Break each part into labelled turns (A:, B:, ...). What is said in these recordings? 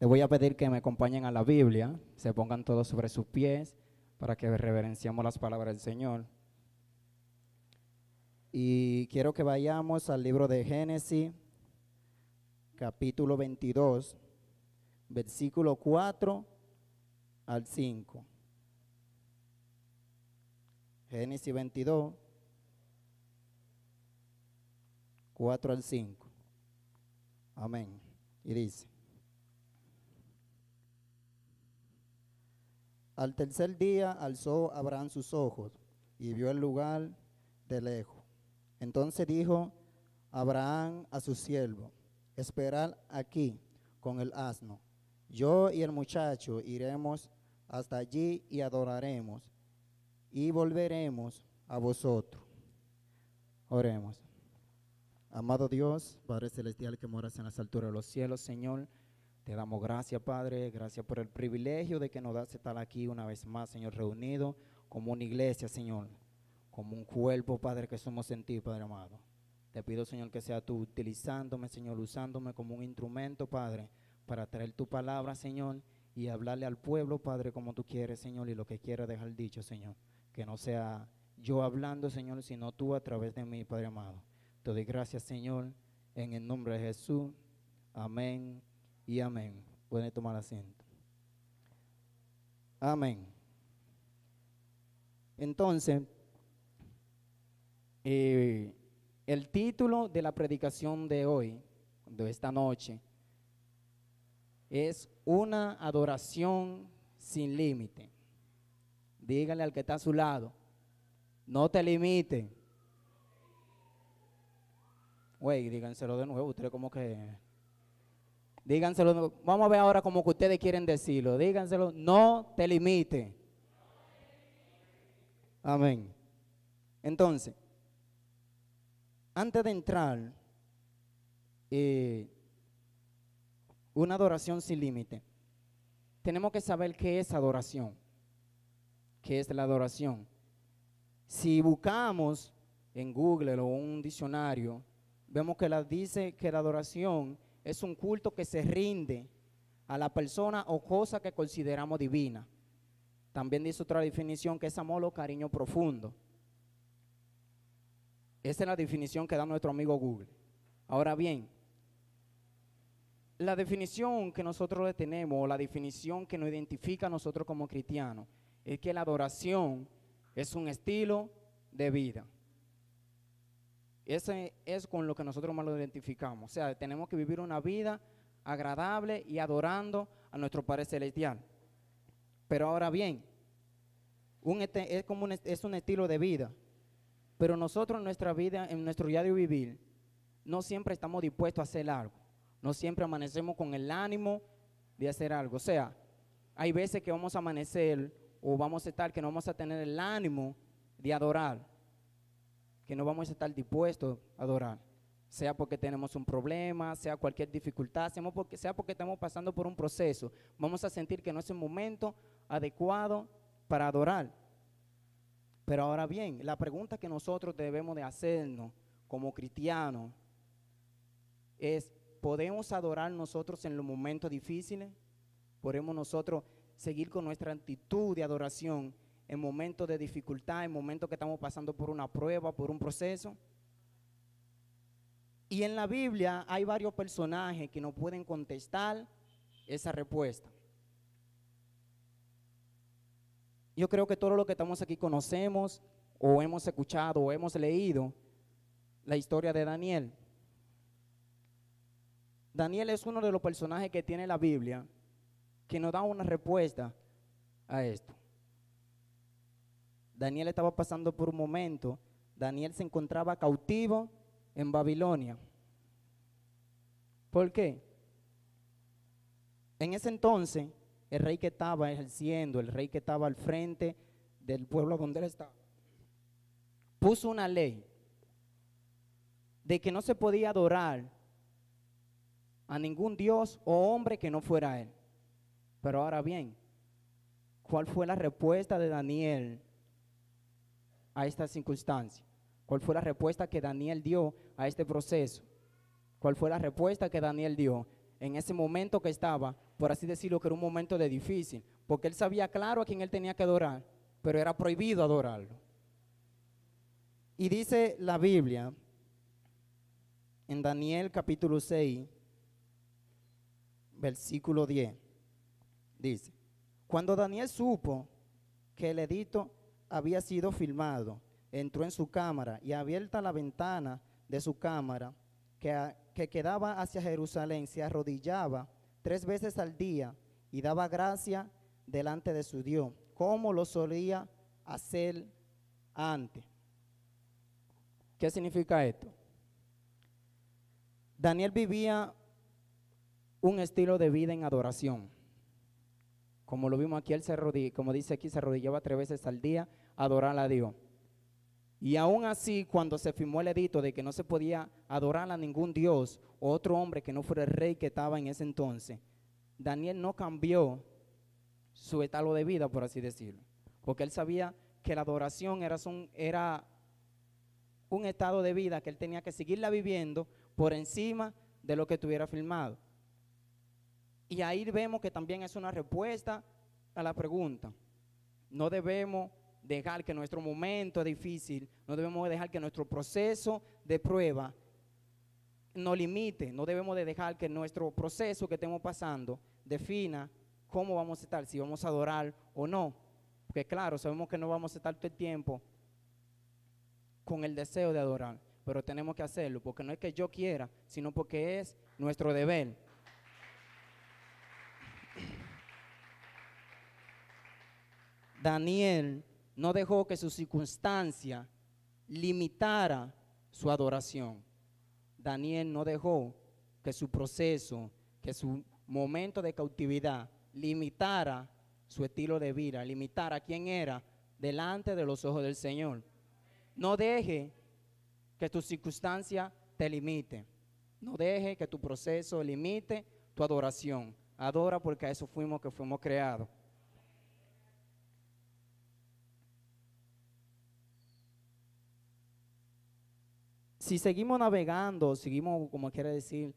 A: Le voy a pedir que me acompañen a la Biblia, se pongan todos sobre sus pies para que reverenciemos las palabras del Señor. Y quiero que vayamos al libro de Génesis, capítulo 22, versículo 4 al 5. Génesis 22, 4 al 5. Amén. Y dice, al tercer día alzó Abraham sus ojos y vio el lugar de lejos. Entonces dijo Abraham a su siervo, esperad aquí con el asno. Yo y el muchacho iremos hasta allí y adoraremos y volveremos a vosotros. Oremos. Amado Dios, Padre Celestial que moras en las alturas de los cielos, Señor, te damos gracias, Padre, gracias por el privilegio de que nos das estar aquí una vez más, Señor, reunido como una iglesia, Señor, como un cuerpo, Padre, que somos en ti, Padre amado. Te pido, Señor, que sea tú utilizándome, Señor, usándome como un instrumento, Padre, para traer tu palabra, Señor, y hablarle al pueblo, Padre, como tú quieres, Señor, y lo que quieras dejar dicho, Señor. Que no sea yo hablando, Señor, sino tú a través de mí, Padre amado. Te doy gracias, Señor, en el nombre de Jesús. Amén y amén. Pueden tomar asiento. Amén. Entonces, eh, el título de la predicación de hoy, de esta noche, es una adoración sin límite. Dígale al que está a su lado, no te limite. Güey, díganselo de nuevo, ustedes como que... Díganselo, vamos a ver ahora como que ustedes quieren decirlo. Díganselo, no te limite. Amén. Entonces, antes de entrar, eh, una adoración sin límite, tenemos que saber qué es adoración. ¿Qué es la adoración? Si buscamos en Google o un diccionario, vemos que la dice que la adoración es un culto que se rinde a la persona o cosa que consideramos divina. También dice otra definición que es amor o cariño profundo. Esa es la definición que da nuestro amigo Google. Ahora bien, la definición que nosotros le tenemos, o la definición que nos identifica a nosotros como cristianos, es que la adoración es un estilo de vida. Ese es con lo que nosotros más lo identificamos. O sea, tenemos que vivir una vida agradable y adorando a nuestro Padre Celestial. Pero ahora bien, un es, como un, es un estilo de vida. Pero nosotros en nuestra vida, en nuestro diario vivir, no siempre estamos dispuestos a hacer algo. No siempre amanecemos con el ánimo de hacer algo. O sea, hay veces que vamos a amanecer o vamos a estar que no vamos a tener el ánimo de adorar, que no vamos a estar dispuestos a adorar, sea porque tenemos un problema, sea cualquier dificultad, sea porque, estamos pasando por un proceso, vamos a sentir que no es el momento adecuado para adorar. Pero ahora bien, la pregunta que nosotros debemos de hacernos como cristianos es, ¿podemos adorar nosotros en los momentos difíciles? ¿Podemos nosotros seguir con nuestra actitud de adoración en momentos de dificultad, en momentos que estamos pasando por una prueba, por un proceso? Y en la Biblia hay varios personajes que nos pueden contestar esa respuesta. Yo creo que todo lo que estamos aquí conocemos o hemos escuchado o hemos leído la historia de Daniel. Daniel es uno de los personajes que tiene la Biblia que nos da una respuesta a esto. Daniel estaba pasando por un momento, Daniel se encontraba cautivo en Babilonia. ¿Por qué? En ese entonces, el rey que estaba ejerciendo, el rey que estaba al frente del pueblo donde él estaba, puso una ley de que no se podía adorar a ningún dios o hombre que no fuera él. Pero ahora bien, ¿cuál fue la respuesta de Daniel a esta circunstancia? ¿Cuál fue la respuesta que Daniel dio a este proceso? ¿Cuál fue la respuesta que Daniel dio? en ese momento que estaba, por así decirlo, que era un momento de difícil, porque él sabía claro a quién él tenía que adorar, pero era prohibido adorarlo. Y dice la Biblia en Daniel capítulo 6, versículo 10, dice, cuando Daniel supo que el edicto había sido filmado, entró en su cámara y abierta la ventana de su cámara, que, que quedaba hacia Jerusalén, se arrodillaba tres veces al día y daba gracia delante de su Dios, como lo solía hacer antes. ¿Qué significa esto? Daniel vivía un estilo de vida en adoración. Como lo vimos aquí, él se arrodillaba, como dice aquí, se arrodillaba tres veces al día a adorar a Dios. Y aún así, cuando se firmó el edicto de que no se podía adorar a ningún Dios o otro hombre que no fuera el rey que estaba en ese entonces, Daniel no cambió su estado de vida, por así decirlo. Porque él sabía que la adoración era un, era un estado de vida que él tenía que seguirla viviendo por encima de lo que tuviera firmado. Y ahí vemos que también es una respuesta a la pregunta. No debemos dejar que nuestro momento difícil, no debemos dejar que nuestro proceso de prueba nos limite, no debemos de dejar que nuestro proceso que estemos pasando defina cómo vamos a estar, si vamos a adorar o no. Porque claro, sabemos que no vamos a estar todo el tiempo con el deseo de adorar, pero tenemos que hacerlo, porque no es que yo quiera, sino porque es nuestro deber. Daniel no dejó que su circunstancia limitara su adoración. Daniel no dejó que su proceso, que su momento de cautividad limitara su estilo de vida, limitara quién era delante de los ojos del Señor. No deje que tu circunstancia te limite. No deje que tu proceso limite tu adoración. Adora porque a eso fuimos que fuimos creados. Si seguimos navegando, seguimos, como quiere decir,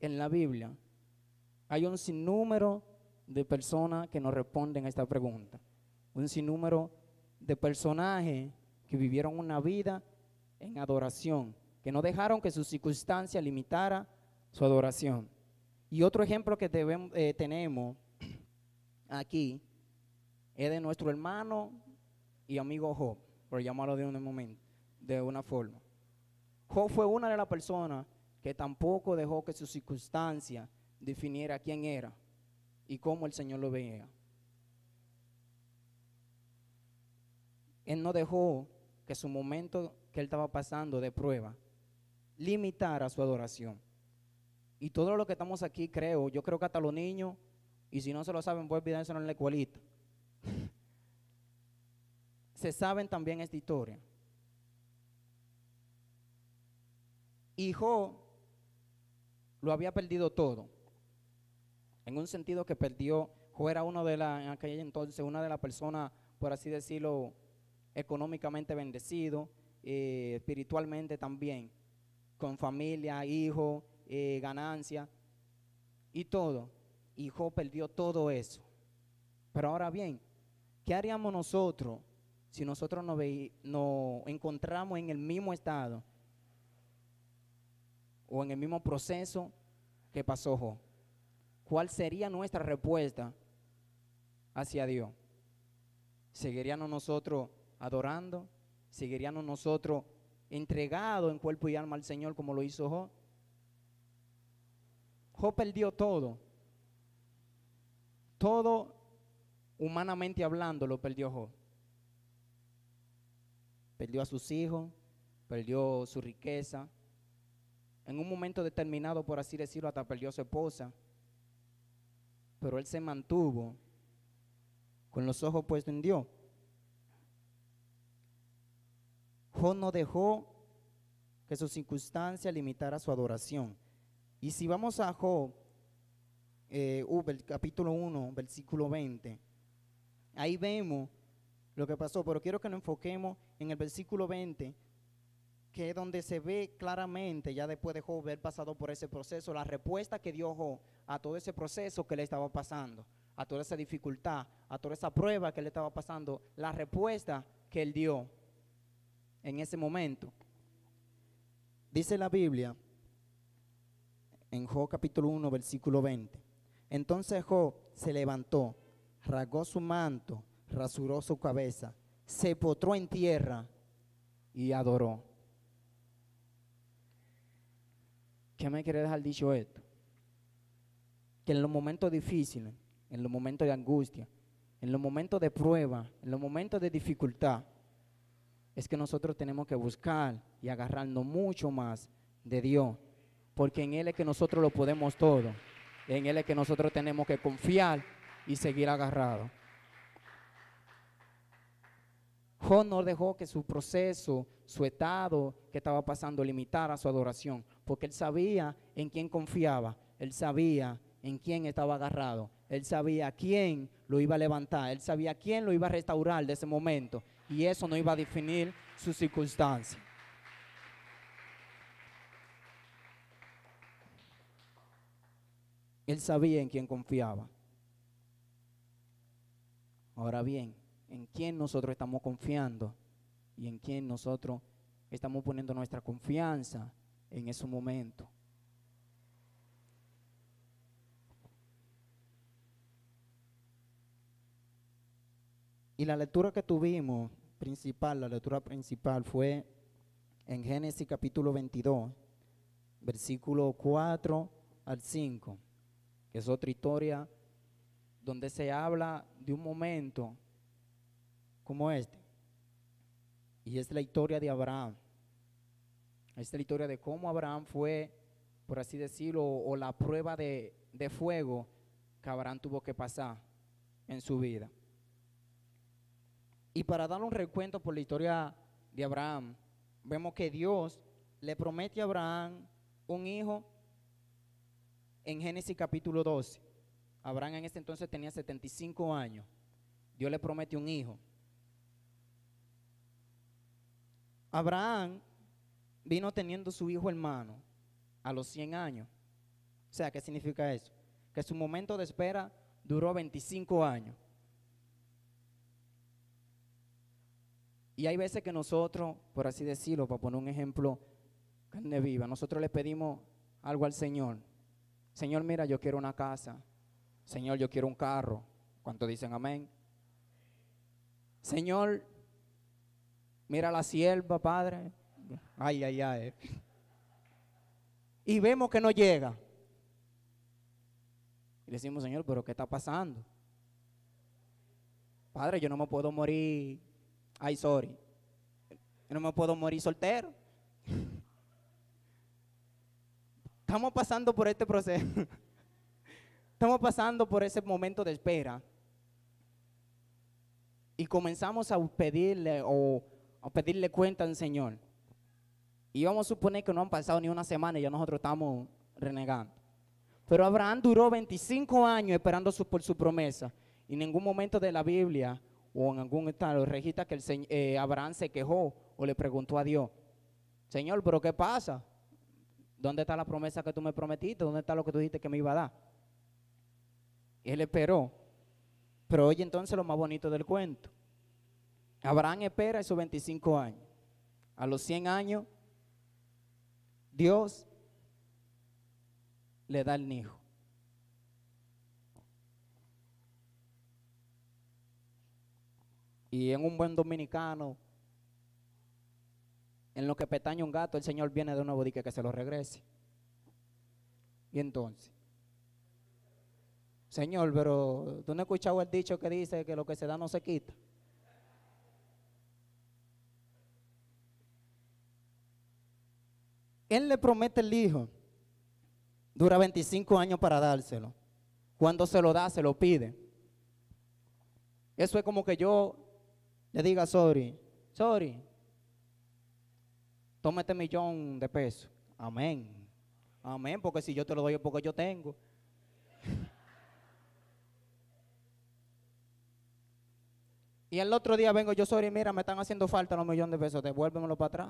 A: en la Biblia, hay un sinnúmero de personas que nos responden a esta pregunta. Un sinnúmero de personajes que vivieron una vida en adoración, que no dejaron que su circunstancia limitara su adoración. Y otro ejemplo que eh, tenemos aquí es de nuestro hermano y amigo Job, por llamarlo de un momento, de una forma. Job fue una de las personas que tampoco dejó que su circunstancia definiera quién era y cómo el Señor lo veía. Él no dejó que su momento que él estaba pasando de prueba limitara su adoración. Y todo lo que estamos aquí, creo, yo creo que hasta los niños, y si no se lo saben, voy a olvidárselo en la escuelita, se saben también esta historia. Hijo lo había perdido todo. En un sentido que perdió, era uno de la, en entonces, una de las personas, por así decirlo, económicamente bendecido, eh, espiritualmente también, con familia, hijo, eh, ganancia y todo. Hijo perdió todo eso. Pero ahora bien, ¿qué haríamos nosotros si nosotros nos, nos encontramos en el mismo estado o en el mismo proceso que pasó Job? ¿Cuál sería nuestra respuesta hacia Dios? ¿Seguiríamos nosotros adorando? ¿Seguiríamos nosotros entregados en cuerpo y alma al Señor como lo hizo Job? Job perdió todo. Todo, humanamente hablando, lo perdió Job. Perdió a sus hijos, perdió su riqueza, en un momento determinado, por así decirlo, hasta perdió a su esposa. Pero él se mantuvo con los ojos puestos en Dios. Job no dejó que su circunstancia limitara su adoración. Y si vamos a Job, eh, capítulo 1, versículo 20, ahí vemos lo que pasó, pero quiero que nos enfoquemos en el versículo 20, que es donde se ve claramente, ya después de Job haber pasado por ese proceso, la respuesta que dio Job a todo ese proceso que le estaba pasando, a toda esa dificultad, a toda esa prueba que le estaba pasando, la respuesta que él dio en ese momento. Dice la Biblia en Job capítulo 1, versículo 20. Entonces Job se levantó, rasgó su manto, rasuró su cabeza, se potró en tierra y adoró. ¿Qué me quiere dejar dicho esto? Que en los momentos difíciles, en los momentos de angustia, en los momentos de prueba, en los momentos de dificultad, es que nosotros tenemos que buscar y agarrarnos mucho más de Dios, porque en Él es que nosotros lo podemos todo, en Él es que nosotros tenemos que confiar y seguir agarrados. Job no dejó que su proceso, su estado que estaba pasando limitara su adoración, porque él sabía en quién confiaba, él sabía en quién estaba agarrado, él sabía quién lo iba a levantar, él sabía quién lo iba a restaurar de ese momento, y eso no iba a definir su circunstancia. Él sabía en quién confiaba. Ahora bien, en quién nosotros estamos confiando y en quién nosotros estamos poniendo nuestra confianza en ese momento. Y la lectura que tuvimos, principal, la lectura principal fue en Génesis capítulo 22, versículo 4 al 5, que es otra historia donde se habla de un momento como este. Y es la historia de Abraham. Es la historia de cómo Abraham fue, por así decirlo, o la prueba de, de fuego que Abraham tuvo que pasar en su vida. Y para dar un recuento por la historia de Abraham, vemos que Dios le promete a Abraham un hijo en Génesis capítulo 12. Abraham en ese entonces tenía 75 años. Dios le promete un hijo. Abraham vino teniendo su hijo hermano a los 100 años. O sea, ¿qué significa eso? Que su momento de espera duró 25 años. Y hay veces que nosotros, por así decirlo, para poner un ejemplo carne viva, nosotros le pedimos algo al Señor. Señor, mira, yo quiero una casa. Señor, yo quiero un carro. ¿Cuántos dicen amén? Señor, mira la sierva, Padre. Ay, ay, ay. Y vemos que no llega. Y decimos, Señor, pero ¿qué está pasando? Padre, yo no me puedo morir. Ay, sorry. Yo no me puedo morir soltero. Estamos pasando por este proceso. Estamos pasando por ese momento de espera. Y comenzamos a pedirle o a pedirle cuenta al Señor. Y vamos a suponer que no han pasado ni una semana y ya nosotros estamos renegando. Pero Abraham duró 25 años esperando por su promesa. Y en ningún momento de la Biblia o en algún estado registra que el, eh, Abraham se quejó o le preguntó a Dios, Señor, pero ¿qué pasa? ¿Dónde está la promesa que tú me prometiste? ¿Dónde está lo que tú dijiste que me iba a dar? él esperó. Pero oye entonces lo más bonito del cuento. Abraham espera esos 25 años. A los 100 años, Dios le da el hijo. Y en un buen dominicano, en lo que petaña un gato, el Señor viene de nuevo y que, que se lo regrese. Y entonces, Señor, pero tú no has escuchado el dicho que dice que lo que se da no se quita. Él le promete el hijo. Dura 25 años para dárselo. Cuando se lo da, se lo pide. Eso es como que yo le diga, sorry, sorry, toma este millón de pesos. Amén. Amén, porque si yo te lo doy es porque yo tengo. y el otro día vengo yo, sorry, mira, me están haciendo falta los millones de pesos, devuélvemelo para atrás.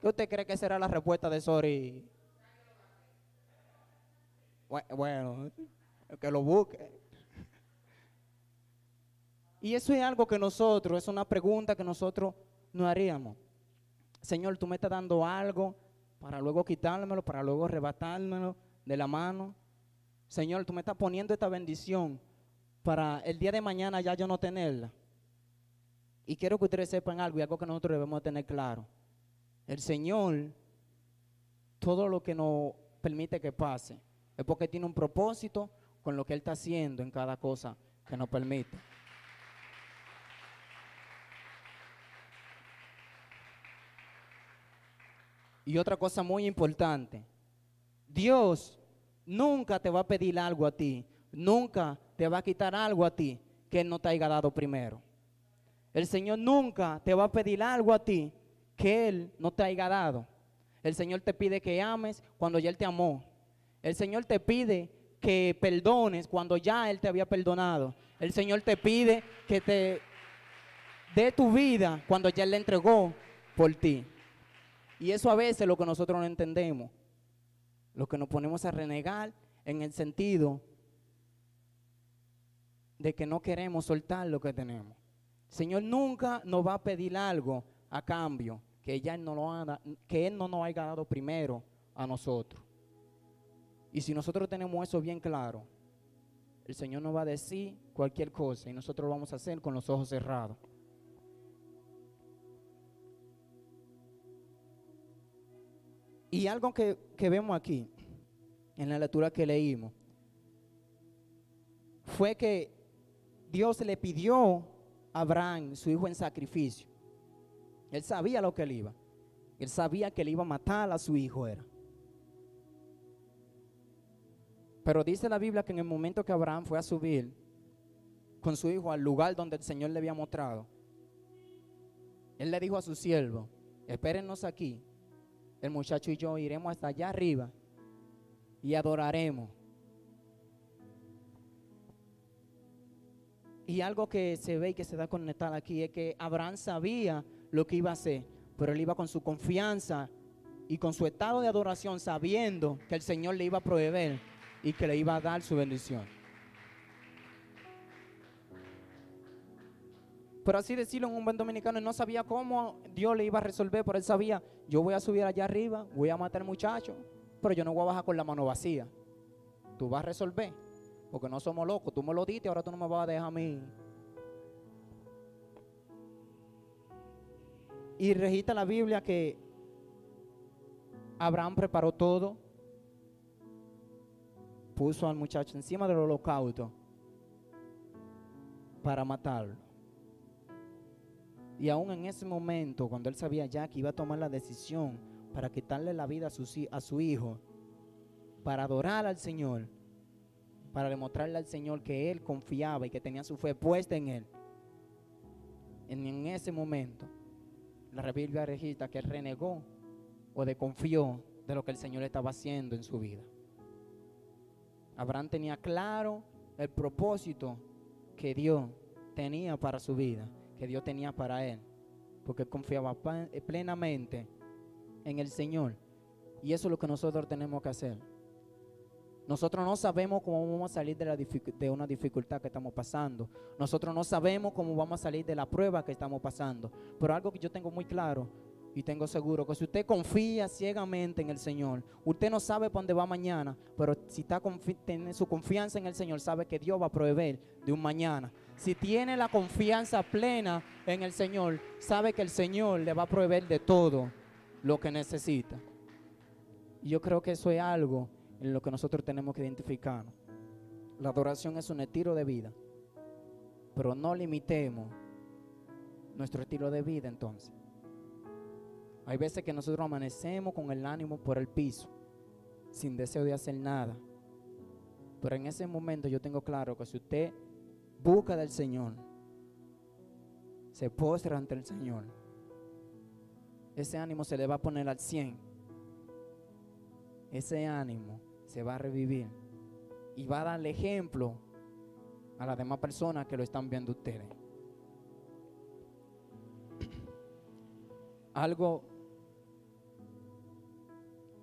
A: ¿Qué usted cree que será la respuesta de Sori? Bueno, que lo busque. Y eso es algo que nosotros, es una pregunta que nosotros no haríamos. Señor, tú me estás dando algo para luego quitármelo, para luego arrebatármelo de la mano. Señor, tú me estás poniendo esta bendición para el día de mañana ya yo no tenerla. Y quiero que ustedes sepan algo y algo que nosotros debemos tener claro. El Señor, todo lo que nos permite que pase, es porque tiene un propósito con lo que Él está haciendo en cada cosa que nos permite. Y otra cosa muy importante, Dios nunca te va a pedir algo a ti, nunca te va a quitar algo a ti que Él no te haya dado primero. El Señor nunca te va a pedir algo a ti que Él no te haya dado. El Señor te pide que ames cuando ya Él te amó. El Señor te pide que perdones cuando ya Él te había perdonado. El Señor te pide que te dé tu vida cuando ya Él le entregó por ti. Y eso a veces es lo que nosotros no entendemos. Lo que nos ponemos a renegar en el sentido de que no queremos soltar lo que tenemos. Señor nunca nos va a pedir algo a cambio que, ya no lo que Él no nos haya dado primero a nosotros. Y si nosotros tenemos eso bien claro, el Señor nos va a decir cualquier cosa y nosotros lo vamos a hacer con los ojos cerrados. Y algo que, vemos aquí, en la lectura que leímos, fue que Dios le pidió a Abraham, su hijo, en sacrificio. Él sabía lo que él iba. Él sabía que él iba a matar a su hijo era. Pero dice la Biblia que en el momento que Abraham fue a subir con su hijo al lugar donde el Señor le había mostrado, él le dijo a su siervo, espérenos aquí el muchacho y yo iremos hasta allá arriba y adoraremos. Y algo que se ve y que se da conectado aquí es que Abraham sabía lo que iba a hacer, pero él iba con su confianza y con su estado de adoración sabiendo que el Señor le iba a proveer y que le iba a dar su bendición. Por así decirlo, en un buen dominicano, él no sabía cómo Dios le iba a resolver, pero él sabía, yo voy a subir allá arriba, voy a matar al muchacho, pero yo no voy a bajar con la mano vacía. Tú vas a resolver, porque no somos locos, tú me lo diste, ahora tú no me vas a dejar a mí. Y registra la Biblia que Abraham preparó todo, puso al muchacho encima del holocausto para matarlo. Y aún en ese momento, cuando él sabía ya que iba a tomar la decisión para quitarle la vida a su, a su hijo, para adorar al Señor, para demostrarle al Señor que él confiaba y que tenía su fe puesta en él, en, ese momento, la Biblia registra que renegó o desconfió de lo que el Señor estaba haciendo en su vida. Abraham tenía claro el propósito que Dios tenía para su vida que Dios tenía para él, porque confiaba plenamente en el Señor. Y eso es lo que nosotros tenemos que hacer. Nosotros no sabemos cómo vamos a salir de, una dificultad que estamos pasando. Nosotros no sabemos cómo vamos a salir de la prueba que estamos pasando. Pero algo que yo tengo muy claro y tengo seguro, que si usted confía ciegamente en el Señor, usted no sabe para dónde va mañana, pero si tiene su confianza en el Señor, sabe que Dios va a proveer de un mañana si tiene la confianza plena en el Señor, sabe que el Señor le va a proveer de todo lo que necesita. Y yo creo que eso es algo en lo que nosotros tenemos que identificar. La adoración es un estilo de vida, pero no limitemos nuestro estilo de vida entonces. Hay veces que nosotros amanecemos con el ánimo por el piso, sin deseo de hacer nada. Pero en ese momento yo tengo claro que si usted busca del Señor, se postra ante el Señor, ese ánimo se le va a poner al 100. Ese ánimo se va a revivir y va a darle ejemplo a las demás personas que lo están viendo ustedes. Algo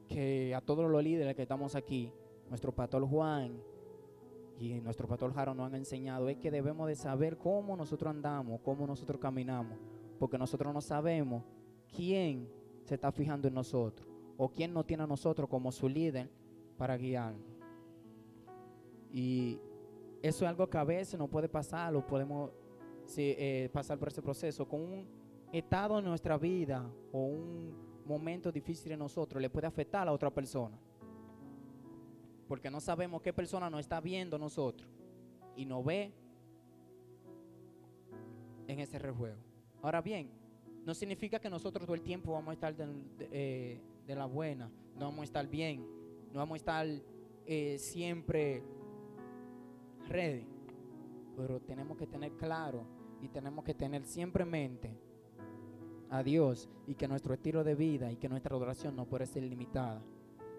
A: que a todos los líderes que estamos aquí, nuestro pastor Juan y nuestro pastor Jaro nos han enseñado, es que debemos de saber cómo nosotros andamos, cómo nosotros caminamos, porque nosotros no sabemos quién se está fijando en nosotros o quién nos tiene a nosotros como su líder para guiarnos. Y eso es algo que a veces no puede pasar, o podemos eh, pasar por ese proceso con un estado en nuestra vida o un momento difícil en nosotros le puede afectar a otra persona. Porque no sabemos qué persona nos está viendo nosotros y nos ve en ese rejuego. Ahora bien, no significa que nosotros todo el tiempo vamos a estar de, eh, la buena, no vamos a estar bien, no vamos a estar eh, siempre ready. Pero tenemos que tener claro y tenemos que tener siempre en mente a Dios y que nuestro estilo de vida y que nuestra adoración no puede ser limitada.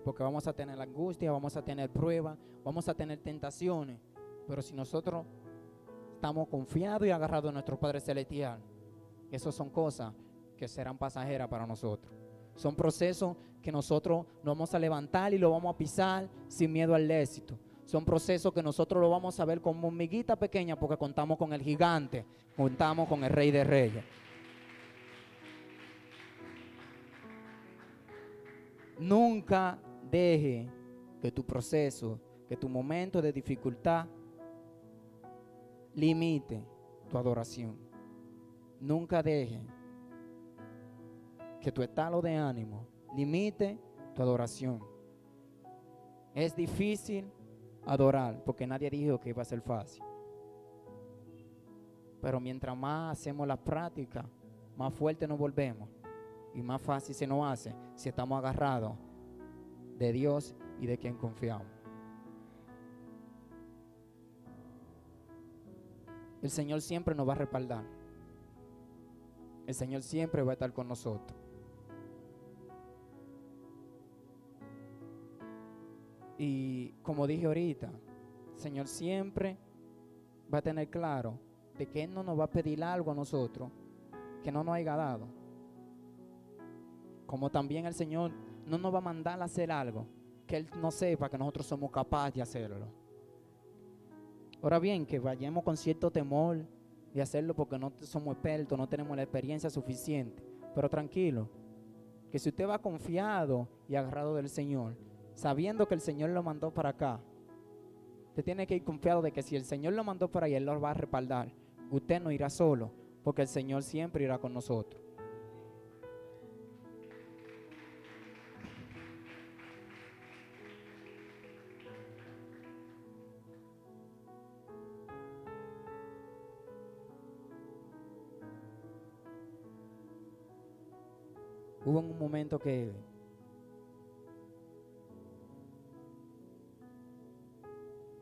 A: Porque vamos a tener angustia, vamos a tener pruebas, vamos a tener tentaciones. Pero si nosotros estamos confiados y agarrados en nuestro Padre Celestial, esas son cosas que serán pasajeras para nosotros. Son procesos que nosotros nos vamos a levantar y lo vamos a pisar sin miedo al éxito. Son procesos que nosotros lo vamos a ver como miguita pequeña porque contamos con el gigante, contamos con el rey de reyes. Nunca deje que tu proceso, que tu momento de dificultad limite tu adoración. Nunca deje que tu estado de ánimo limite tu adoración. Es difícil adorar porque nadie dijo que iba a ser fácil. Pero mientras más hacemos la práctica, más fuerte nos volvemos y más fácil se nos hace si estamos agarrados de Dios y de quien confiamos. El Señor siempre nos va a respaldar. El Señor siempre va a estar con nosotros. Y como dije ahorita, Señor siempre va a tener claro de que Él no nos va a pedir algo a nosotros que no nos haya dado. Como también el Señor no nos va a mandar a hacer algo que Él no sepa que nosotros somos capaces de hacerlo. Ahora bien, que vayamos con cierto temor de hacerlo porque no somos expertos, no tenemos la experiencia suficiente. Pero tranquilo, que si usted va confiado y agarrado del Señor, sabiendo que el Señor lo mandó para acá, usted tiene que ir confiado de que si el Señor lo mandó para allá, Él lo va a respaldar. Usted no irá solo, porque el Señor siempre irá con nosotros. Hubo un momento que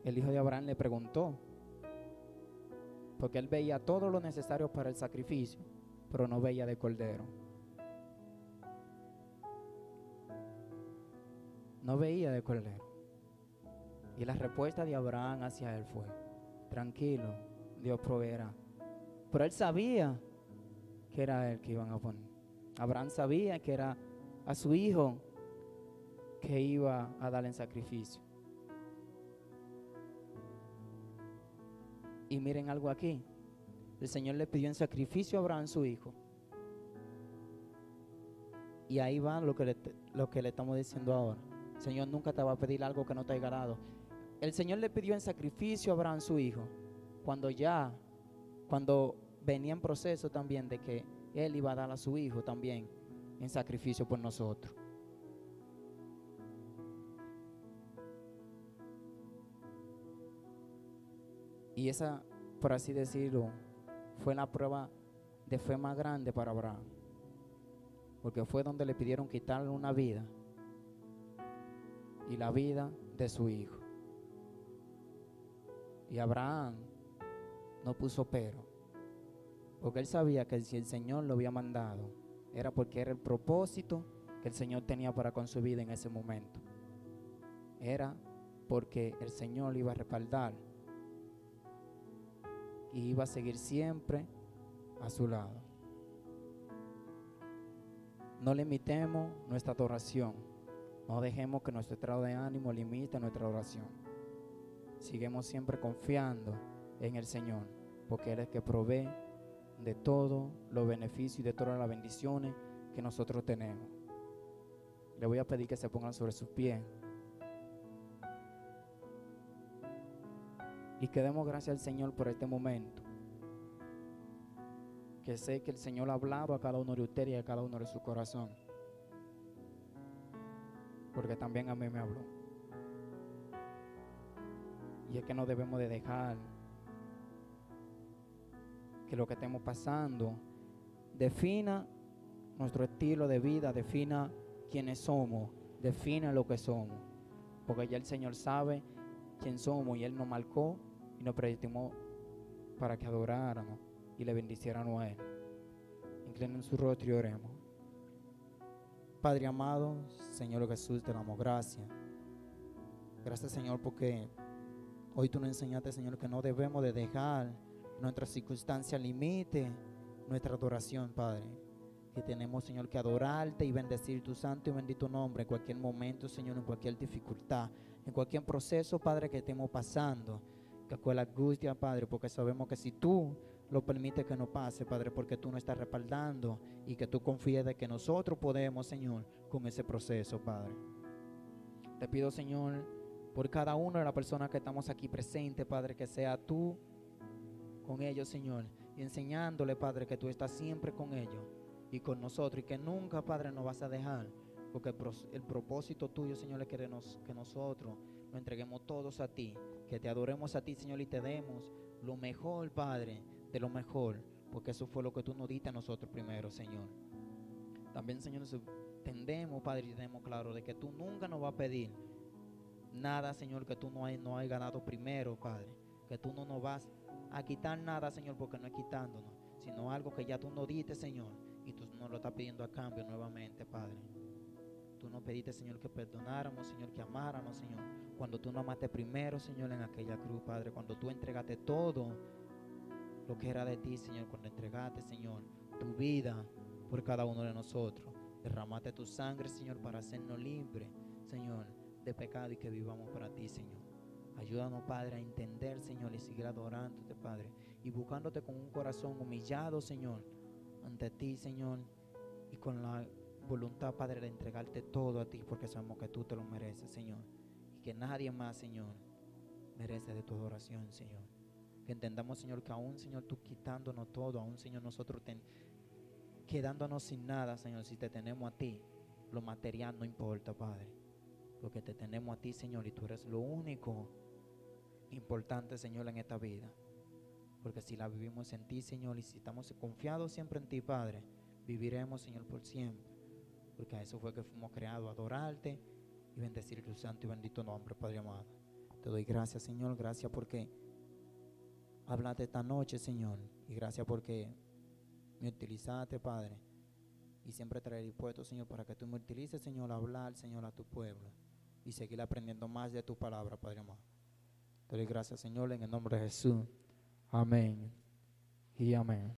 A: el hijo de Abraham le preguntó, porque él veía todo lo necesario para el sacrificio, pero no veía de cordero. No veía de cordero. Y la respuesta de Abraham hacia él fue, tranquilo, Dios proveerá. Pero él sabía que era él que iban a poner. Abraham sabía que era a su hijo que iba a darle en sacrificio. Y miren algo aquí. El Señor le pidió en sacrificio a Abraham su hijo. Y ahí va lo que le, estamos diciendo ahora. El Señor nunca te va a pedir algo que no te haya dado. El Señor le pidió en sacrificio a Abraham su hijo. Cuando ya, cuando venía en proceso también de que él iba a dar a su hijo también en sacrificio por nosotros. Y esa, por así decirlo, fue la prueba de fe más grande para Abraham. Porque fue donde le pidieron quitarle una vida y la vida de su hijo. Y Abraham no puso pero. Porque él sabía que si el Señor lo había mandado, era porque era el propósito que el Señor tenía para con su vida en ese momento. Era porque el Señor iba a respaldar y iba a seguir siempre a su lado. No limitemos nuestra adoración No dejemos que nuestro estado de ánimo limite nuestra oración. Sigamos siempre confiando en el Señor, porque Él es el que provee de todos los beneficios y de todas las bendiciones que nosotros tenemos. Le voy a pedir que se pongan sobre sus pies. Y que demos gracias al Señor por este momento. Que sé que el Señor ha hablado a cada uno de ustedes y a cada uno de su corazón. Porque también a mí me habló. Y es que no debemos de dejar que lo que estemos pasando defina nuestro estilo de vida, defina quiénes somos, defina lo que somos. Porque ya el Señor sabe quién somos y Él nos marcó y nos predestinó para que adoráramos y le bendiciéramos a Él. Inclinen su rostro y oremos. Padre amado, Señor Jesús, te damos gracias. Gracias Señor porque hoy tú nos enseñaste Señor que no debemos de dejar nuestras circunstancias limite nuestra adoración Padre. Que tenemos Señor que adorarte y bendecir tu santo y bendito nombre en cualquier momento Señor, en cualquier dificultad, en cualquier proceso Padre que estemos pasando. Que con la angustia Padre, porque sabemos que si tú lo permite que no pase, Padre, porque tú no estás respaldando y que tú confíes de que nosotros podemos, Señor, con ese proceso, Padre. Te pido, Señor, por cada una de las personas que estamos aquí presentes, Padre, que sea tú con ellos, Señor, y enseñándole, Padre, que tú estás siempre con ellos y con nosotros y que nunca, Padre, nos vas a dejar, porque el, propósito tuyo, Señor, es que nosotros lo entreguemos todos a ti, que te adoremos a ti, Señor, y te demos lo mejor, Padre, de lo mejor, porque eso fue lo que tú nos diste a nosotros primero, Señor. También, Señor, entendemos, Padre, y tenemos claro de que tú nunca nos vas a pedir nada, Señor, que tú no hayas no hay ganado primero, Padre. Que tú no nos vas a quitar nada, Señor, porque no es quitándonos, sino algo que ya tú nos diste, Señor, y tú nos lo estás pidiendo a cambio nuevamente, Padre. Tú nos pediste, Señor, que perdonáramos, Señor, que amáramos, Señor. Cuando tú nos amaste primero, Señor, en aquella cruz, Padre. Cuando tú entregaste todo lo que era de ti, Señor, cuando entregaste, Señor, tu vida por cada uno de nosotros. Derramaste tu sangre, Señor, para hacernos libres, Señor, de pecado y que vivamos para ti, Señor. Ayúdanos, Padre, a entender, Señor, y seguir adorándote, Padre, y buscándote con un corazón humillado, Señor, ante ti, Señor, y con la voluntad, Padre, de entregarte todo a ti, porque sabemos que tú te lo mereces, Señor, y que nadie más, Señor, merece de tu adoración, Señor. Que entendamos, Señor, que aún, Señor, tú quitándonos todo, aún, Señor, nosotros quedándonos sin nada, Señor, si te tenemos a ti, lo material no importa, Padre. Porque te tenemos a ti, Señor, y tú eres lo único importante, Señor, en esta vida. Porque si la vivimos en ti, Señor, y si estamos confiados siempre en ti, Padre, viviremos, Señor, por siempre. Porque a eso fue que fuimos creados, adorarte y bendecir tu santo y bendito nombre, Padre amado. Te doy gracias, Señor, gracias porque hablaste esta noche, Señor. Y gracias porque me utilizaste, Padre. Y siempre traeré dispuesto, Señor, para que tú me utilices, Señor, a hablar, Señor, a tu pueblo. Y seguir aprendiendo más de tu palabra, Padre amado. Te doy gracias, Señor, en el nombre de Jesús. Amén. Y amén.